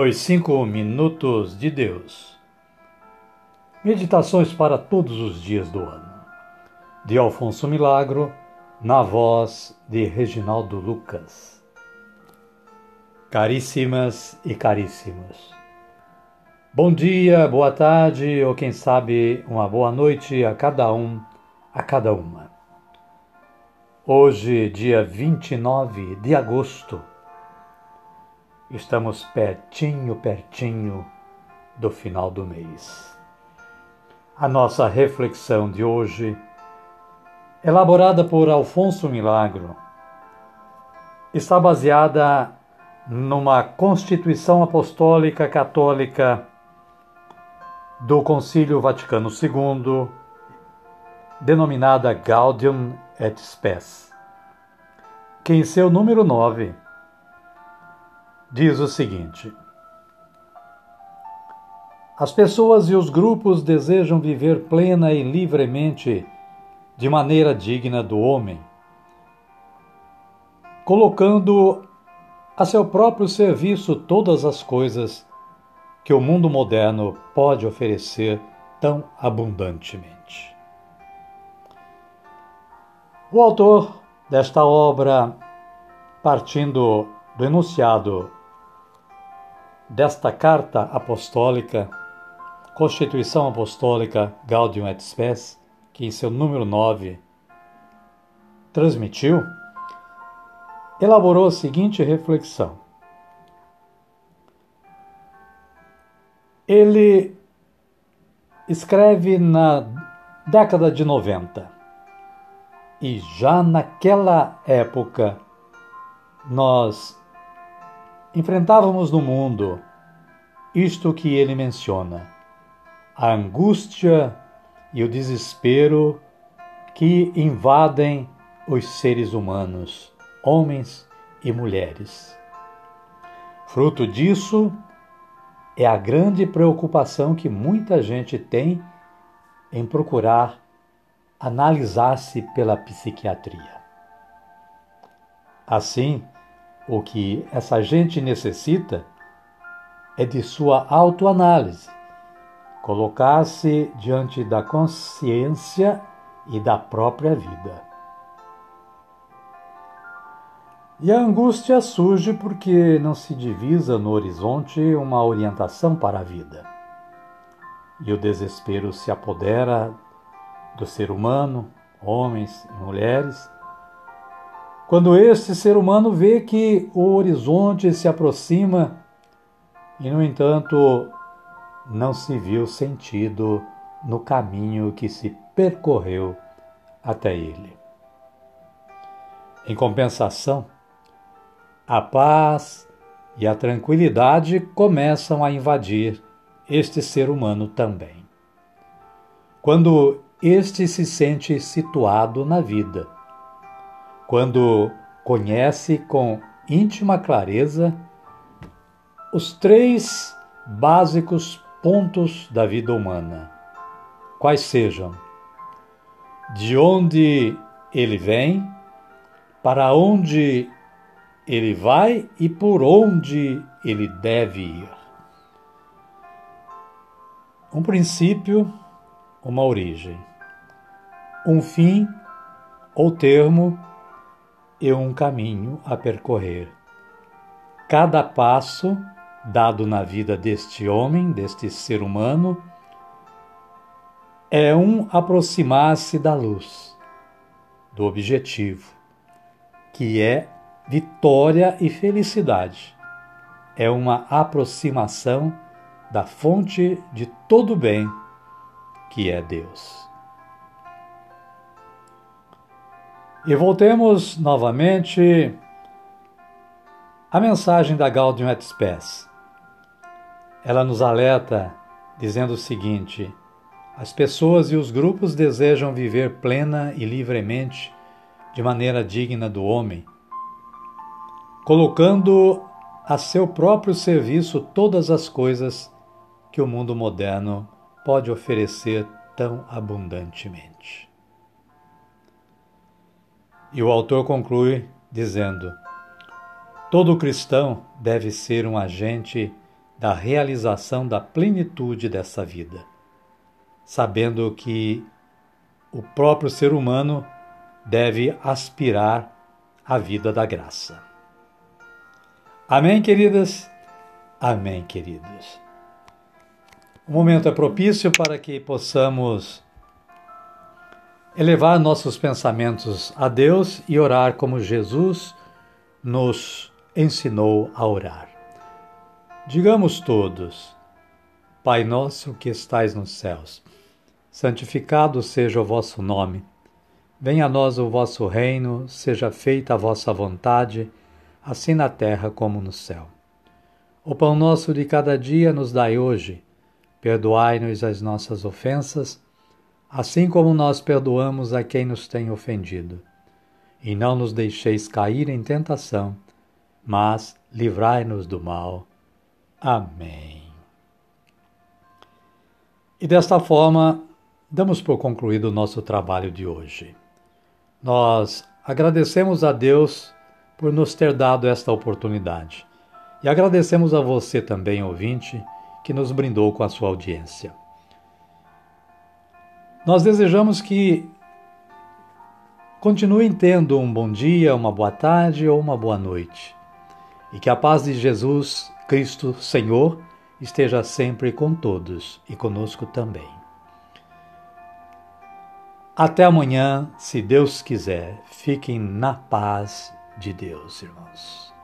Os Cinco Minutos de Deus. Meditações para todos os dias do ano. De Alfonso Milagro, na voz de Reginaldo Lucas. Caríssimas e caríssimos. Bom dia, boa tarde ou quem sabe uma boa noite a cada um, a cada uma. Hoje, dia 29 de agosto Estamos pertinho, pertinho do final do mês. A nossa reflexão de hoje, elaborada por Alfonso Milagro, está baseada numa Constituição Apostólica Católica do Concílio Vaticano II, denominada Gaudium et Spes, que em seu número 9 diz o seguinte: As pessoas e os grupos desejam viver plena e livremente de maneira digna do homem, colocando a seu próprio serviço todas as coisas que o mundo moderno pode oferecer tão abundantemente. O autor desta obra, partindo do enunciado desta carta apostólica, Constituição Apostólica Gaudium et Spes, que em seu número 9 transmitiu, elaborou a seguinte reflexão. Ele escreve na década de 90 e já naquela época nós enfrentávamos no mundo isto que ele menciona: a angústia e o desespero que invadem os seres humanos, homens e mulheres. Fruto disso é a grande preocupação que muita gente tem em procurar analisar-se pela psiquiatria. Assim, o que essa gente necessita é de sua autoanálise, colocar-se diante da consciência e da própria vida. E a angústia surge porque não se divisa no horizonte uma orientação para a vida. E o desespero se apodera do ser humano, homens e mulheres, quando este ser humano vê que o horizonte se aproxima e, no entanto, não se viu sentido no caminho que se percorreu até ele. Em compensação, a paz e a tranquilidade começam a invadir este ser humano também. Quando este se sente situado na vida, quando conhece com íntima clareza os três básicos pontos da vida humana, quais sejam de onde ele vem, para onde ele vai e por onde ele deve ir. Um princípio, uma origem. Um fim ou termo e um caminho a percorrer. Cada passo dado na vida deste homem, deste ser humano, é um aproximar-se da luz, do objetivo, que é vitória e felicidade. É uma aproximação da fonte de todo bem, que é Deus. E voltemos novamente à mensagem da Gaudium et Spes. Ela nos alerta dizendo o seguinte: as pessoas e os grupos desejam viver plena e livremente de maneira digna do homem, colocando a seu próprio serviço todas as coisas que o mundo moderno pode oferecer tão abundantemente. E o autor conclui dizendo: todo cristão deve ser um agente da realização da plenitude dessa vida, sabendo que o próprio ser humano deve aspirar à vida da graça. Amém, queridas? Amém, queridos. O momento é propício para que possamos elevar nossos pensamentos a Deus e orar como Jesus nos ensinou a orar. Digamos todos: Pai nosso que estais nos céus, santificado seja o vosso nome. Venha a nós o vosso reino, seja feita a vossa vontade, assim na terra como no céu. O pão nosso de cada dia nos dai hoje. Perdoai-nos as nossas ofensas, assim como nós perdoamos a quem nos tem ofendido. E não nos deixeis cair em tentação, mas livrai-nos do mal. Amém. E desta forma, damos por concluído o nosso trabalho de hoje. Nós agradecemos a Deus por nos ter dado esta oportunidade. E agradecemos a você também, ouvinte, que nos brindou com a sua audiência. Nós desejamos que continuem tendo um bom dia, uma boa tarde ou uma boa noite. E que a paz de Jesus Cristo Senhor esteja sempre com todos e conosco também. Até amanhã, se Deus quiser. Fiquem na paz de Deus, irmãos.